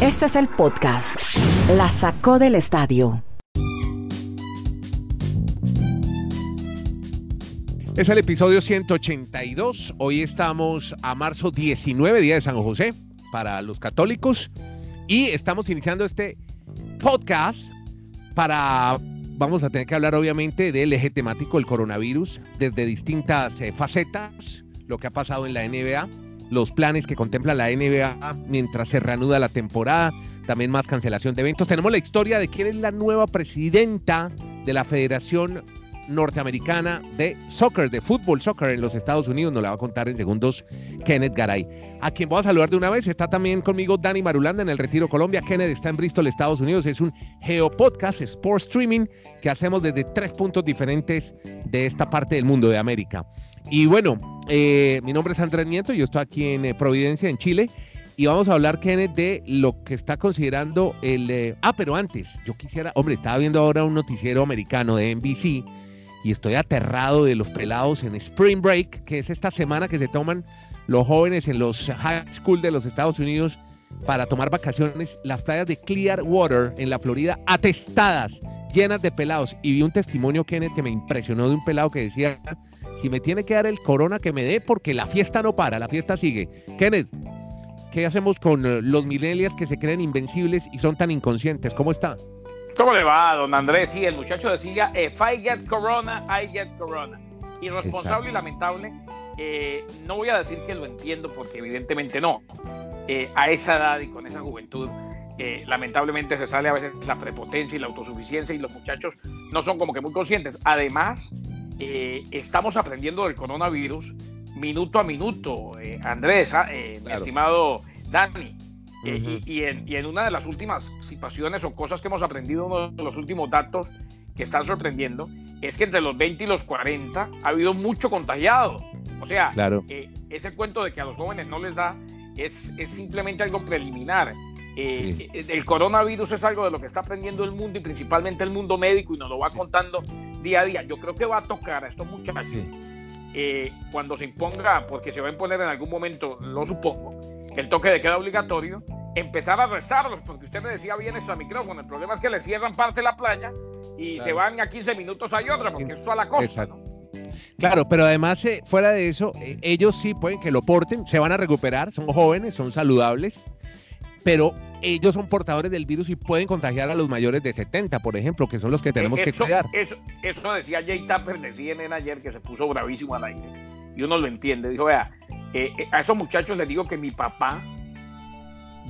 Este es el podcast. La sacó del estadio. Es el episodio 182. Hoy estamos a marzo 19, día de San José, para los católicos. Y estamos iniciando este podcast para, vamos a tener que hablar obviamente del eje temático del coronavirus, desde distintas eh, facetas, lo que ha pasado en la NBA, los planes que contempla la NBA mientras se reanuda la temporada, también más cancelación de eventos. Tenemos la historia de quién es la nueva presidenta de la Federación norteamericana de soccer, de fútbol soccer en los Estados Unidos. Nos la va a contar en segundos Kenneth Garay. A quien voy a saludar de una vez, está también conmigo Dani Marulanda en el Retiro Colombia. Kenneth está en Bristol, Estados Unidos. Es un geopodcast, sports streaming, que hacemos desde tres puntos diferentes de esta parte del mundo de América. Y bueno, eh, mi nombre es Andrés Nieto, yo estoy aquí en eh, Providencia, en Chile. Y vamos a hablar, Kenneth, de lo que está considerando el... Eh, ah, pero antes, yo quisiera, hombre, estaba viendo ahora un noticiero americano de NBC y estoy aterrado de los pelados en Spring Break, que es esta semana que se toman los jóvenes en los high school de los Estados Unidos para tomar vacaciones, las playas de Clearwater en la Florida atestadas, llenas de pelados. Y vi un testimonio, Kenneth, que me impresionó de un pelado que decía, si me tiene que dar el corona, que me dé, porque la fiesta no para, la fiesta sigue. Kenneth, ¿qué hacemos con eh, los millennials que se creen invencibles y son tan inconscientes? ¿Cómo está? ¿Cómo le va, don Andrés? Sí, el muchacho decía, if I get corona, I get corona. Irresponsable y lamentable. Eh, no voy a decir que lo entiendo porque evidentemente no. Eh, a esa edad y con esa juventud, eh, lamentablemente se sale a veces la prepotencia y la autosuficiencia y los muchachos no son como que muy conscientes. Además, estamos aprendiendo del coronavirus minuto a minuto, Andrés, ah, mi estimado Dani. y, en, una de las últimas situaciones o cosas que hemos aprendido, uno de los últimos datos que están sorprendiendo, es que entre los 20 y los 40 ha habido mucho contagiado. O sea, eh, ese cuento de que a los jóvenes no les da es, es simplemente algo preliminar. Eh, eh, el coronavirus es algo de lo que está aprendiendo el mundo y principalmente el mundo médico y nos lo va contando día a día. Yo creo que va a tocar a estos muchachos cuando se imponga, porque se va a imponer en algún momento, lo supongo, el toque de queda obligatorio, empezar a arrestarlos, porque usted me decía bien eso a micrófono. El problema es que le cierran parte de la playa y se van a 15 minutos hay otra, porque eso es a la costa. Claro, pero además, eh, fuera de eso, eh, ellos sí pueden que lo porten, se van a recuperar, son jóvenes, son saludables, pero ellos son portadores del virus y pueden contagiar a los mayores de 70, por ejemplo, que son los que tenemos que cuidar. Eso, eso decía Jay Tapper de CNN ayer, que se puso bravísimo al aire. Y uno lo entiende. Dijo, vea, eh, a esos muchachos les digo que mi papá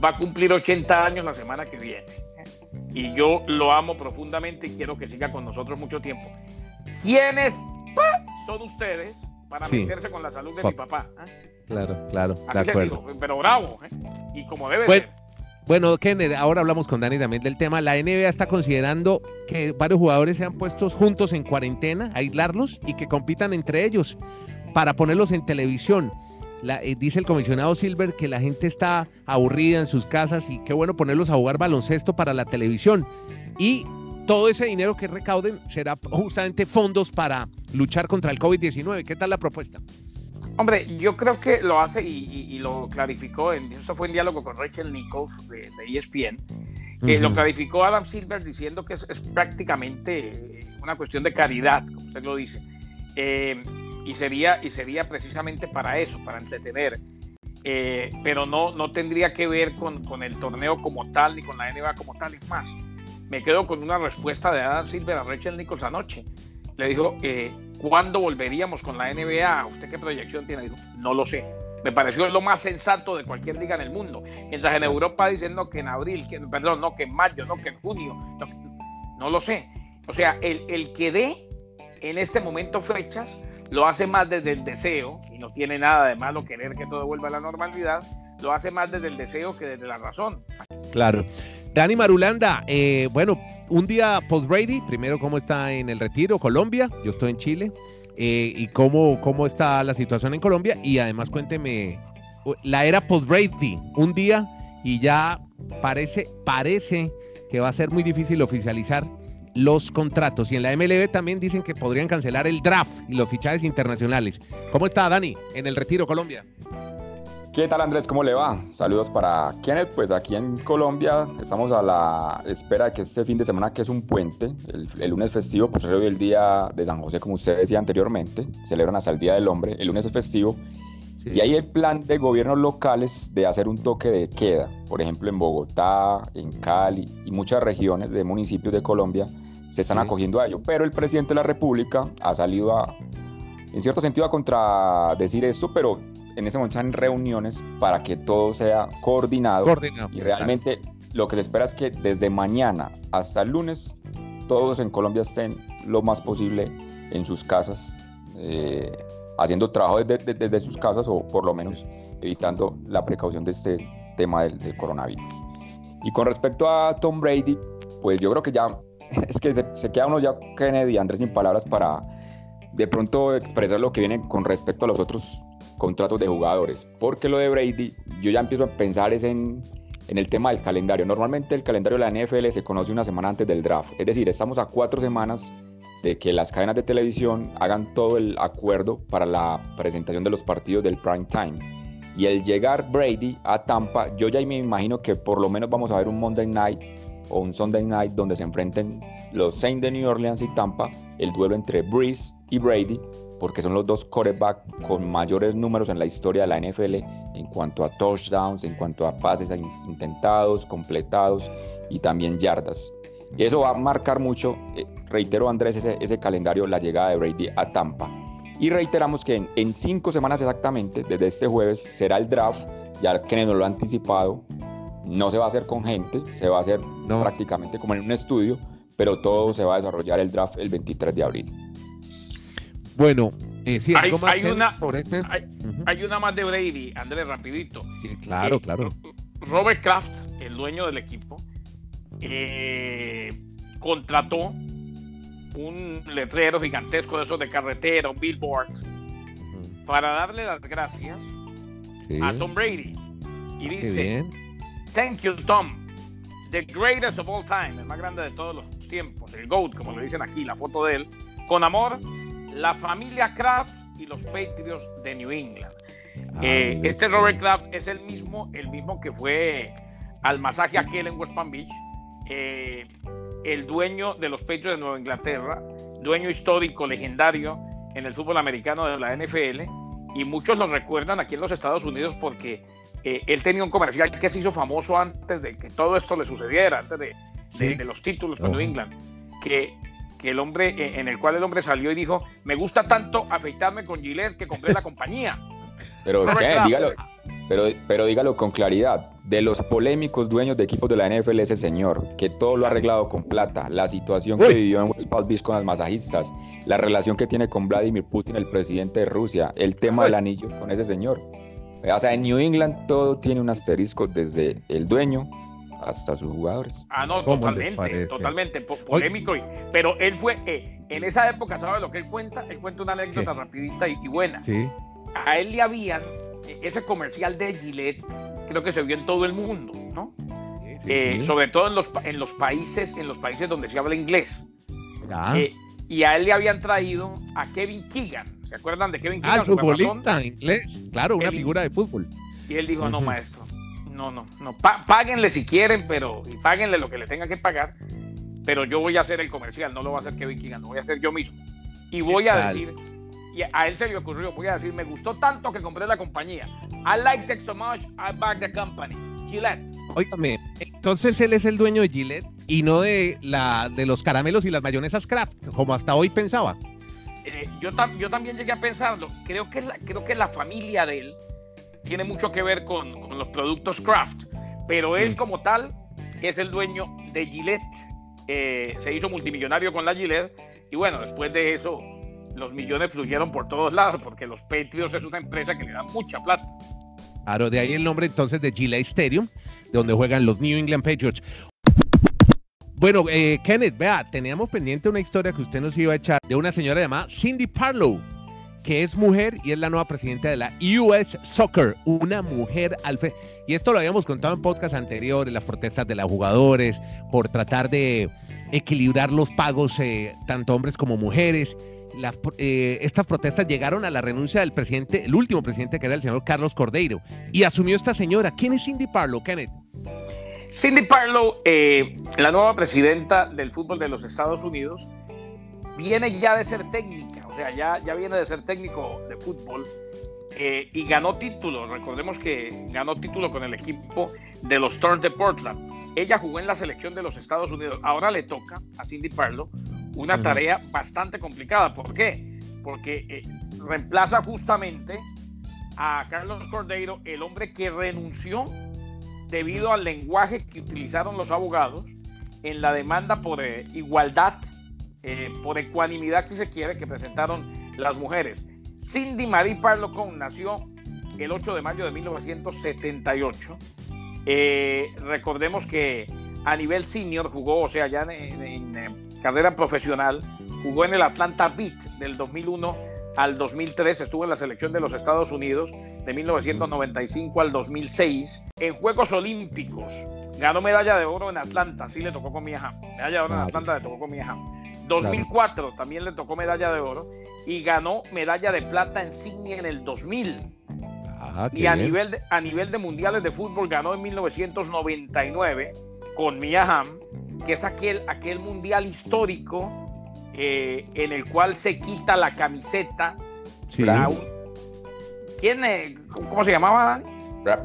va a cumplir 80 años la semana que viene. Y yo lo amo profundamente y quiero que siga con nosotros mucho tiempo. ¿Quiénes son ustedes para meterse con la salud de mi papá. ¿eh? Claro, claro, de acuerdo. pero bravo, ¿eh? y como debe bueno, ser. Bueno, Kenneth, ahora hablamos con Dani también del tema. La NBA está considerando que varios jugadores sean puestos juntos en cuarentena, aislarlos y que compitan entre ellos para ponerlos en televisión. Eh, dice el comisionado Silver que la gente está aburrida en sus casas y qué bueno ponerlos a jugar baloncesto para la televisión. Y todo ese dinero que recauden será justamente fondos para luchar contra el COVID-19. ¿Qué tal la propuesta? Hombre, yo creo que lo hace y, lo clarificó, en, eso fue en diálogo con Rachel Nichols de, ESPN, que lo clarificó Adam Silver diciendo que es, prácticamente una cuestión de caridad, como usted lo dice, eh, y, sería, y sería precisamente para eso, para entretener. Eh, pero no, no tendría que ver con, con el torneo como tal ni con la NBA como tal, es más me quedo con una respuesta de Adam Silver a Rachel Nichols anoche. Le dijo, eh, ¿cuándo volveríamos con la NBA? ¿Usted qué proyección tiene? Dijo, no lo sé. Me pareció lo más sensato de cualquier liga en el mundo. Mientras en Europa dicen que en abril, que, perdón, no, que en mayo, no, que en junio. No, lo sé. O sea, el, el que dé en este momento fechas lo hace más desde el deseo, y no tiene nada de malo querer que todo vuelva a la normalidad, lo hace más desde el deseo que desde la razón. Claro. Dani Marulanda, eh, bueno, un día post-Brady, primero cómo está en el retiro Colombia, yo estoy en Chile, eh, y cómo, cómo está la situación en Colombia, y además cuénteme, la era post-Brady, un día y ya parece, parece que va a ser muy difícil oficializar los contratos. Y en la MLB también dicen que podrían cancelar el draft y los fichajes internacionales. ¿Cómo está Dani en el retiro Colombia? ¿Qué tal Andrés? ¿Cómo le va? Saludos para Kenneth. Pues aquí en Colombia estamos a la espera de que este fin de semana, que es un puente, el, lunes festivo, pues hoy el día de San José, como usted decía anteriormente, celebran hasta el Día del Hombre, el lunes es festivo. Y hay el plan de gobiernos locales de hacer un toque de queda, por ejemplo en Bogotá, en Cali y muchas regiones de municipios de Colombia se están acogiendo a ello. Pero el presidente de la República ha salido a, en cierto sentido, a contradecir esto, pero en ese momento están reuniones para que todo sea coordinado. y realmente lo que se espera es que desde mañana hasta el lunes todos en Colombia estén lo más posible en sus casas, eh, haciendo trabajo desde, sus casas o por lo menos evitando la precaución de este tema del, coronavirus. Y con respecto a Tom Brady, pues yo creo que ya es que se, se queda uno ya Kennedy y Andrés sin palabras para de pronto expresar lo que viene con respecto a los otros contratos de jugadores. Porque lo de Brady, yo ya empiezo a pensar es en, en el tema del calendario. Normalmente el calendario de la NFL se conoce una semana antes del draft. Es decir, estamos a cuatro semanas de que las cadenas de televisión hagan todo el acuerdo para la presentación de los partidos del prime time. Y el llegar Brady a Tampa, yo ya me imagino que por lo menos vamos a ver un Monday Night o un Sunday Night donde se enfrenten los Saints de New Orleans y Tampa, el duelo entre Breeze y Brady, porque son los dos quarterbacks con mayores números en la historia de la NFL en cuanto a touchdowns, en cuanto a pases intentados, completados y también yardas. Y eso va a marcar mucho, eh, reitero Andrés, ese, ese, calendario, la llegada de Brady a Tampa. Y reiteramos que en, cinco semanas exactamente, desde este jueves, será el draft, ya que nos lo ha anticipado, no se va a hacer con gente, se va a hacer prácticamente como en un estudio, pero todo se va a desarrollar el draft el 23 de abril. Bueno, eh, sí, hay, hay una, este? hay, una más de Brady, Andrés, rapidito. Sí, claro, eh, claro. Robert Kraft, el dueño del equipo, eh, contrató un letrero gigantesco de esos de carretera, un billboard, para darle las gracias a Tom Brady. Y dice, thank you Tom, the greatest of all time, el más grande de todos los tiempos, el GOAT, como le dicen aquí, la foto de él, con amor, la familia Kraft y los Patriots de New England. Ah, eh, este Robert Kraft es el mismo, el mismo que fue al masaje aquel en West Palm Beach, eh, el dueño de los Patriots de Nueva Inglaterra, dueño histórico, legendario en el fútbol americano de la NFL, y muchos lo recuerdan aquí en los Estados Unidos porque eh, él tenía un comercial que se hizo famoso antes de que todo esto le sucediera, antes de, los títulos con New England, que que el hombre, eh, en el cual el hombre salió y dijo, me gusta tanto afeitarme con Gillette que compré la compañía. Pero, dígalo, pero, pero dígalo con claridad. De los polémicos dueños de equipos de la NFL ese señor, que todo lo ha arreglado con plata, la situación que vivió en West Palm Beach con las masajistas, la relación que tiene con Vladimir Putin, el presidente de Rusia, el tema del anillo con ese señor. O sea, en New England todo tiene un asterisco desde el dueño hasta sus jugadores. Ah, no, totalmente, totalmente polémico. pero él fue, eh, en esa época, ¿sabe lo que él cuenta? Él cuenta una anécdota rapidita y, buena. Sí. A él le habían, eh, ese comercial de Gillette, creo que se vio en todo el mundo, ¿no? Eh, sobre todo en los, en los países, en los países donde se habla inglés. y a él le habían traído a Kevin Keegan. ¿Se acuerdan de Kevin Keegan? Ah, el futbolista inglés. Claro, una figura de fútbol. Y él dijo, no, maestro, no, no, no. páguenle si quieren, pero y páguenle lo que le tengan que pagar. Pero yo voy a hacer el comercial, no lo va a hacer Kevin Keegan, lo voy a hacer yo mismo. Y voy a decir, y a él se le ocurrió, voy a decir, me gustó tanto que compré la compañía. I like it so much, I back the company. Gillette. Óigame, entonces él es el dueño de Gillette y no de la de los caramelos y las mayonesas Kraft, como hasta hoy pensaba. Eh, yo, yo también llegué a pensarlo. Creo que, la, creo que la familia de él tiene mucho que ver con, los productos craft, pero él mm. como tal es el dueño de Gillette. Eh, se hizo multimillonario con la Gillette y bueno, después de eso los millones fluyeron por todos lados porque los Patriots es una empresa que le da mucha plata. Claro, de ahí el nombre entonces de Gillette Stadium, de donde juegan los New England Patriots. Bueno, eh, Kenneth, vea, teníamos pendiente una historia que usted nos iba a echar de una señora llamada Cindy Parlow que es mujer y es la nueva presidenta de la US Soccer, una mujer al fe. Y esto lo habíamos contado en podcast anteriores, las protestas de los jugadores por tratar de equilibrar los pagos, eh, tanto hombres como mujeres. eh, estas protestas llegaron a la renuncia del presidente, el último presidente que era el señor Carlos Cordeiro, y asumió esta señora. ¿Quién es Cindy Parlow, Kenneth? Cindy Parlow, eh, la nueva presidenta del fútbol de los Estados Unidos, viene ya de ser técnica, o sea, ya, ya viene de ser técnico de fútbol eh, y ganó título. Recordemos que ganó título con el equipo de los Storms de Portland. Ella jugó en la selección de los Estados Unidos. Ahora le toca a Cindy Parlow una tarea bastante complicada. ¿Por qué? Porque eh, reemplaza justamente a Carlos Cordeiro, el hombre que renunció debido al lenguaje que utilizaron los abogados en la demanda por eh, igualdad, eh, por ecuanimidad, si se quiere, que presentaron las mujeres. Cindy Marie Parlocon nació el 8 de mayo de 1978. recordemos que a nivel senior jugó, o sea, ya en carrera profesional, jugó en el Atlanta Beat del 2001 al 2003, estuvo en la selección de los Estados Unidos de 1995 al 2006. En Juegos Olímpicos ganó medalla de oro en Atlanta, sí le tocó con Mia Hamm. Medalla de oro en Atlanta le tocó con Mia Hamm. 2004 también le tocó medalla de oro y ganó medalla de plata en Sydney en el 2000. Ah, y a nivel, de, a nivel de mundiales de fútbol ganó en 1999 con Mia Hamm que es aquel, aquel mundial histórico eh, en el cual se quita la camiseta. ¿Quién, ¿Cómo se llamaba,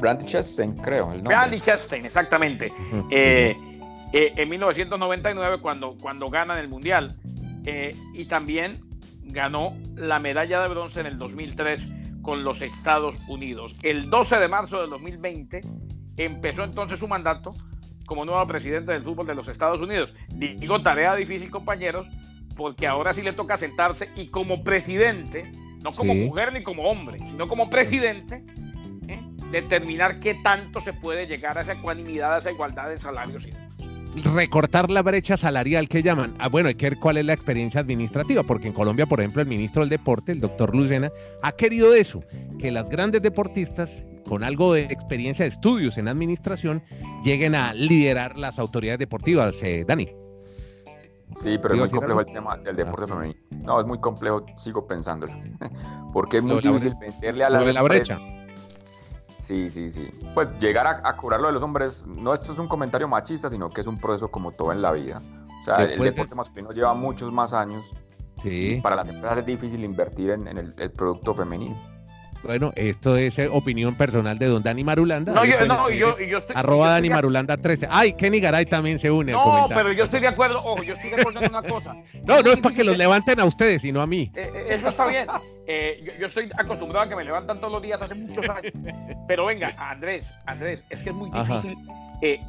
Brandy Chastain, creo. El Brandy Chastain, exactamente. Eh, eh, en 1999, cuando, cuando ganan el mundial. y también ganó la medalla de bronce en el 2003 con los Estados Unidos. El 12 de marzo del 2020 empezó entonces su mandato como nuevo presidente del fútbol de los Estados Unidos. Digo tarea difícil, compañeros, porque ahora sí le toca sentarse y como presidente, no como mujer ni como hombre, sino como presidente, ¿eh? determinar qué tanto se puede llegar a esa ecuanimidad, a esa igualdad de salarios y recortar la brecha salarial que llaman. Ah, bueno, hay que ver cuál es la experiencia administrativa, porque en Colombia, por ejemplo, el ministro del Deporte, el doctor Lucena, ha querido eso, que las grandes deportistas con algo de experiencia de estudios en administración lleguen a liderar las autoridades deportivas, eh, Dani. Sí, pero es muy complejo el tema del deporte femenino. No, es muy complejo, sigo pensándolo. Porque es muy difícil venderle a la. de la brecha. Sí, sí, sí. Pues llegar a, a cobrar lo de los hombres, no esto es un comentario machista, sino que es un proceso como todo en la vida. O sea, el deporte masculino lleva muchos más años. Sí. para las empresas es difícil invertir en, el producto femenino. Bueno, esto es eh, opinión personal de don Dani Marulanda. No, yo, no, yo, yo estoy. Arroba Dani Marulanda 13. Ay, Kenny Garay también se une. No, pero yo estoy de acuerdo. Ojo, yo estoy de acuerdo en una cosa. no, no es para que los levanten a ustedes, sino a mí. Eh, eh, eso está bien. yo, yo, estoy acostumbrado a que me levantan todos los días hace muchos años. Pero venga, Andrés, Andrés, es que es muy difícil.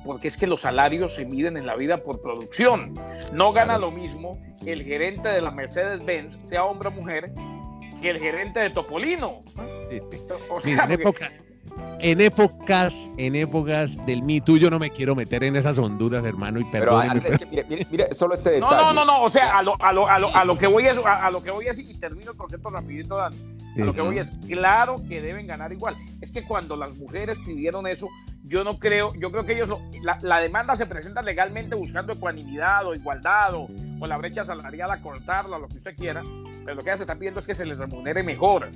porque es que los salarios se miden en la vida por producción. No gana lo mismo el gerente de la Mercedes-Benz, sea hombre o mujer, que el gerente de Topolino. en, épocas, en épocas del Me Too, yo no me quiero meter en esas honduras, hermano, y perdón. mire, solo ese detalle. No, no, no, o sea, a lo, a lo, a lo, a lo que voy es, a, lo que voy es, y termino el concepto rapidito, Dani. A lo que voy es, claro que deben ganar igual. Es que cuando las mujeres pidieron eso, yo no creo, yo creo que ellos, la, la, demanda se presenta legalmente buscando ecuanimidad o igualdad o, o la brecha salarial a cortarla, lo que usted quiera, pero lo que ella se está pidiendo es que se les remunere mejor.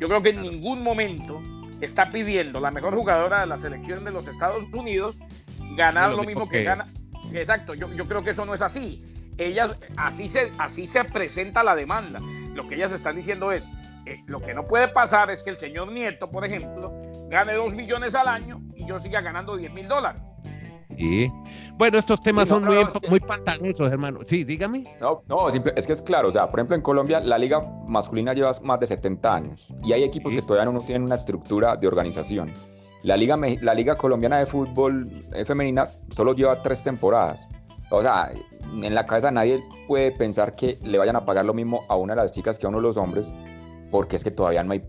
Yo creo que en ningún momento está pidiendo la mejor jugadora de la selección de los Estados Unidos ganar lo, mismo que, gana. Exacto, yo, yo creo que eso no es así. Ellas, así se, así se presenta la demanda. Lo que ellas están diciendo es, eh, lo que no puede pasar es que el señor Nieto, por ejemplo, gane dos millones al año y yo siga ganando 10 mil dólares. Sí. Bueno, estos temas son muy, muy pantanosos, hermano. Sí, dígame. No, no, es que es claro. O sea, por ejemplo, en Colombia la liga masculina lleva más de 70 años y hay equipos que todavía no tienen una estructura de organización. La liga, la liga colombiana de fútbol eh, femenina solo lleva tres temporadas. O sea, en la cabeza nadie puede pensar que le vayan a pagar lo mismo a una de las chicas que a uno de los hombres, porque es que todavía no hay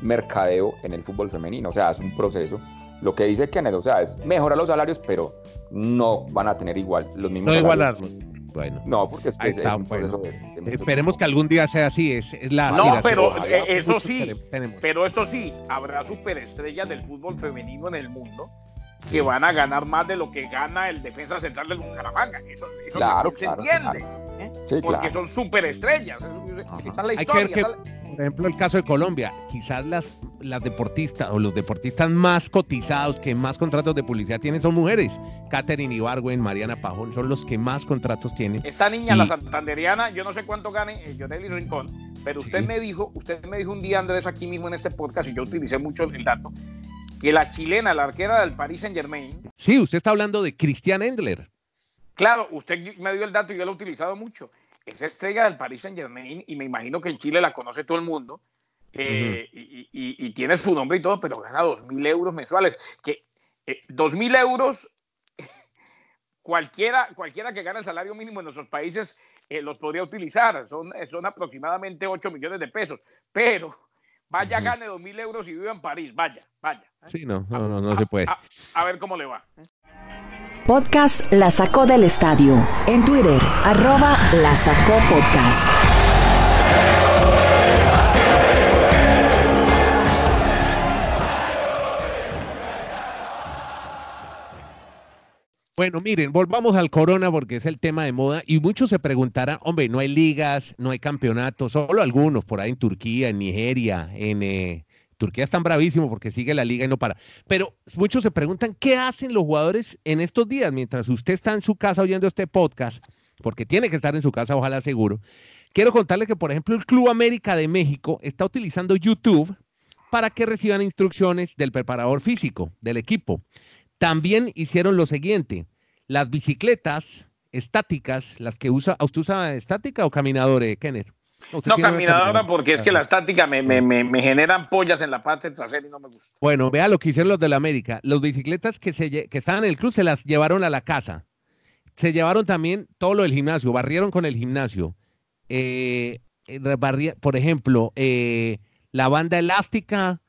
mercadeo en el fútbol femenino. O sea, es un proceso lo que dice Kenneth, o sea, es mejorar los salarios, pero no van a tener igual los mismos. No igualarlos. Bueno, no, porque es que es, un proceso de, Esperemos que algún día sea así, es, la... No, pero eh, eso sí, pero eso sí, habrá superestrellas del fútbol femenino en el mundo que van a ganar más de lo que gana el defensa central del Bucaramanga. Eso, eso claro, se entiende. ¿eh? porque son superestrellas. Está la historia. por ejemplo, el caso de Colombia, quizás las, las deportistas o los deportistas más cotizados que más contratos de publicidad tienen son mujeres. Catherine Ibargüen, Mariana Pajón, son los que más contratos tienen. Esta niña, la santanderiana, yo no sé cuánto gane eh, Rincón, pero usted me dijo, usted me dijo un día, Andrés, aquí mismo en este podcast, y yo utilicé mucho el dato, que la chilena, la arquera del Paris Saint Germain. Sí, usted está hablando de Christian Endler. Claro, usted me dio el dato y yo lo he utilizado mucho. Es estrella del Paris Saint Germain y me imagino que en Chile la conoce todo el mundo. Eh, y, tiene su nombre y todo, pero gana dos mil euros mensuales. Que eh, dos mil euros, cualquiera, cualquiera que gane el salario mínimo en nuestros países eh, los podría utilizar. Son, son aproximadamente 8 millones de pesos. Pero vaya, gane dos mil euros y vive en París. Vaya, vaya. Sí, no, no, no, no se puede. a ver cómo le va. Podcast La Sacó del Estadio. En Twitter, arroba La Sacó Podcast. Bueno, miren, volvamos al corona porque es el tema de moda y muchos se preguntarán, hombre, no hay ligas, no hay campeonatos, solo algunos por ahí en Turquía, en Nigeria, en, eh, Turquía están bravísimo porque sigue la liga y no para. Pero muchos se preguntan, ¿qué hacen los jugadores en estos días mientras usted está en su casa oyendo este podcast? Porque tiene que estar en su casa, ojalá seguro. Quiero contarle que, por ejemplo, el Club América de México está utilizando YouTube para que reciban instrucciones del preparador físico del equipo. También hicieron lo siguiente, las bicicletas estáticas, las que usa, ¿usted usa estática o caminadores, Kenneth? No, caminadora porque es que la estática me, me, me, generan pollas en la parte trasera y no me gusta. Bueno, vea lo que hicieron los de la América. Los bicicletas que, se, que estaban en el club se las llevaron a la casa. Se llevaron también todo lo del gimnasio, barrieron con el gimnasio. Eh, eh por ejemplo, eh, la banda elástica,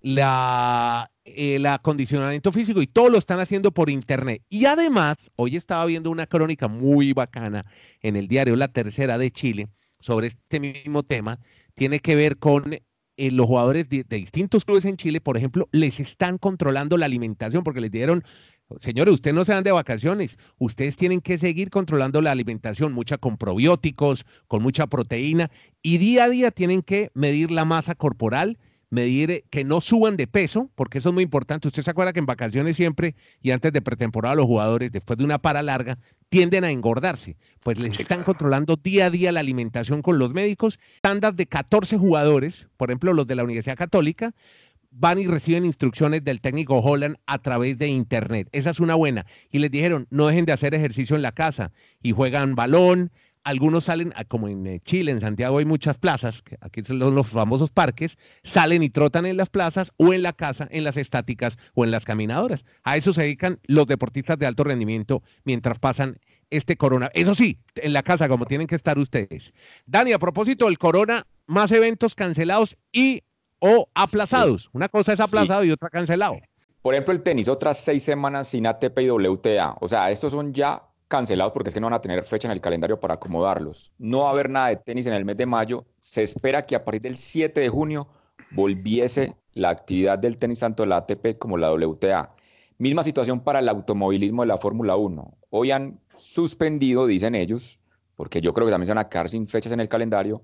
la, el acondicionamiento físico y todo lo están haciendo por internet. Y además, hoy estaba viendo una crónica muy bacana en el diario La Tercera de Chile sobre este mismo tema tiene que ver con eh, los jugadores de, distintos clubes en Chile, por ejemplo, les están controlando la alimentación porque les dieron, señores, ustedes no se dan de vacaciones, ustedes tienen que seguir controlando la alimentación, mucha con probióticos, con mucha proteína, y día a día tienen que medir la masa corporal medir eh, que no suban de peso, porque eso es muy importante. Usted se acuerda que en vacaciones siempre y antes de pretemporada los jugadores, después de una para larga, tienden a engordarse. Pues les están controlando día a día la alimentación con los médicos. Tandas de 14 jugadores, por ejemplo los de la Universidad Católica, van y reciben instrucciones del técnico Holland a través de internet. Esa es una buena. Y les dijeron, no dejen de hacer ejercicio en la casa y juegan balón, algunos salen, ah, como en eh, Chile, en Santiago hay muchas plazas, aquí son los famosos parques, salen y trotan en las plazas o en la casa, en las estáticas o en las caminadoras. A eso se dedican los deportistas de alto rendimiento mientras pasan este corona. Eso sí, en la casa como tienen que estar ustedes. Dani, a propósito del corona, más eventos cancelados y o aplazados. Una cosa es aplazado y otra cancelado. Por ejemplo, el tenis, otras seis semanas sin ATP y WTA. O sea, estos son ya cancelados porque es que no van a tener fecha en el calendario para acomodarlos. No va a haber nada de tenis en el mes de mayo. Se espera que a partir del 7 de junio volviese la actividad del tenis tanto la ATP como la WTA. Misma situación para el automovilismo de la Fórmula 1. Hoy han suspendido, dicen ellos, porque yo creo que también se van a quedar sin fechas en el calendario,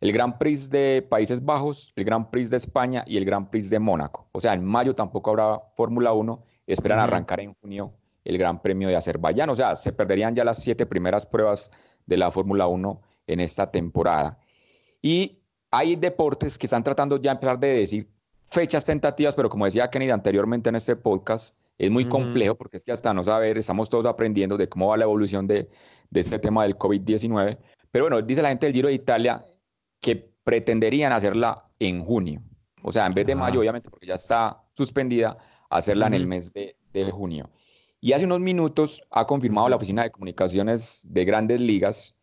el Gran Prix de Países Bajos, el Gran Prix de España y el Gran Prix de Mónaco. O sea, en mayo tampoco habrá Fórmula 1, esperan arrancar en junio el Gran Premio de Azerbaiyán. O sea, se perderían ya las siete primeras pruebas de la Fórmula 1 en esta temporada. Y hay deportes que están tratando ya de empezar de decir fechas tentativas, pero como decía Kenny anteriormente en este podcast, es muy complejo porque es que hasta no saber, estamos todos aprendiendo de cómo va la evolución de, de este tema del COVID-19. Pero bueno, dice la gente del Giro de Italia que pretenderían hacerla en junio. O sea, en vez de mayo, obviamente, porque ya está suspendida, hacerla en el mes de, de junio. Y hace unos minutos ha confirmado la Oficina de Comunicaciones de Grandes Ligas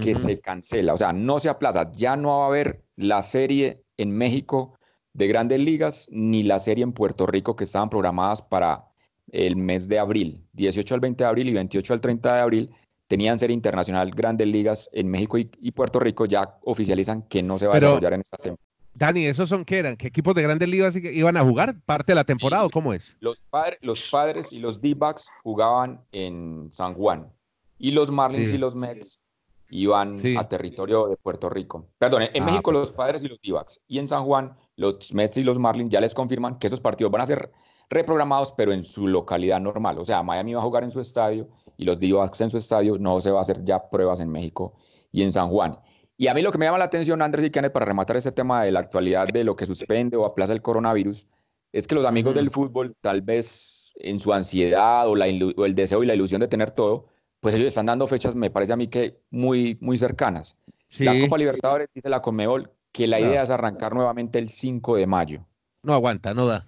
que se cancela, o sea, no se aplaza, ya no va a haber la serie en México de Grandes Ligas ni la serie en Puerto Rico que estaban programadas para el mes de abril, 18 al 20 de abril y 28 al 30 de abril, tenían serie internacional Grandes Ligas en México y, Puerto Rico, ya oficializan que no se va a desarrollar en esta temporada. Dani, ¿esos son qué eran? ¿Qué equipos de grandes ligas iban a jugar? ¿Parte de la temporada o cómo es? Los, los padres y los D-backs jugaban en San Juan. Y los Marlins y los Mets iban a territorio de Puerto Rico. Perdón, en ah, México los padres y los d y en San Juan los Mets y los Marlins ya les confirman que esos partidos van a ser reprogramados, pero en su localidad normal. O sea, Miami va a jugar en su estadio y los d en su estadio, no se va a hacer ya pruebas en México y en San Juan. Y a mí lo que me llama la atención, Andrés y Kenneth, para rematar este tema de la actualidad de lo que suspende o aplaza el coronavirus, es que los amigos del fútbol, tal vez en su ansiedad o, la, o el deseo y la ilusión de tener todo, pues ellos están dando fechas, me parece a mí que muy, muy cercanas. La Copa Libertadores dice la Conmebol que la idea es arrancar nuevamente el 5 de mayo. No aguanta, no da.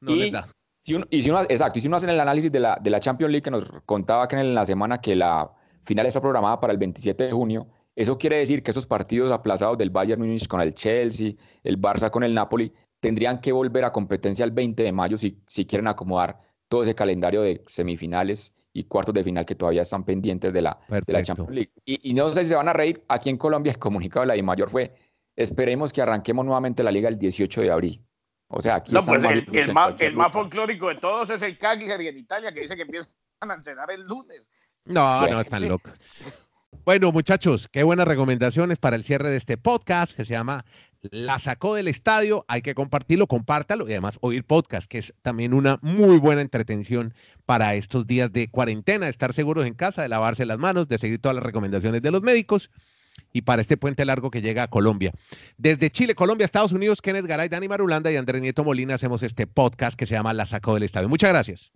No y, da. Si uno, y si uno, exacto, y si uno hace el análisis de la, de la Champions League que nos contaba que en la semana que la final está programada para el 27 de junio, eso quiere decir que esos partidos aplazados del Bayern Munich con el Chelsea, el Barça con el Napoli, tendrían que volver a competencia el 20 de mayo si, si quieren acomodar todo ese calendario de semifinales y cuartos de final que todavía están pendientes de la, de la Champions League. Y, no sé si se van a reír, aquí en Colombia el comunicado de la Mayor fue, esperemos que arranquemos nuevamente la liga el 18 de abril. O sea, aquí no, pues el, el, más, el, más, folclórico de todos es el Cagliari en Italia, que dice que empiezan a cenar el lunes. No, no, están locos. Bueno, muchachos, qué buenas recomendaciones para el cierre de este podcast que se llama La sacó del estadio. Hay que compartirlo, compártalo y además oír podcast, que es también una muy buena entretención para estos días de cuarentena, de estar seguros en casa, de lavarse las manos, de seguir todas las recomendaciones de los médicos y para este puente largo que llega a Colombia. Desde Chile, Colombia, Estados Unidos, Kenneth Garay, Dani Marulanda y Andrés Nieto Molina hacemos este podcast que se llama La sacó del estadio. Muchas gracias.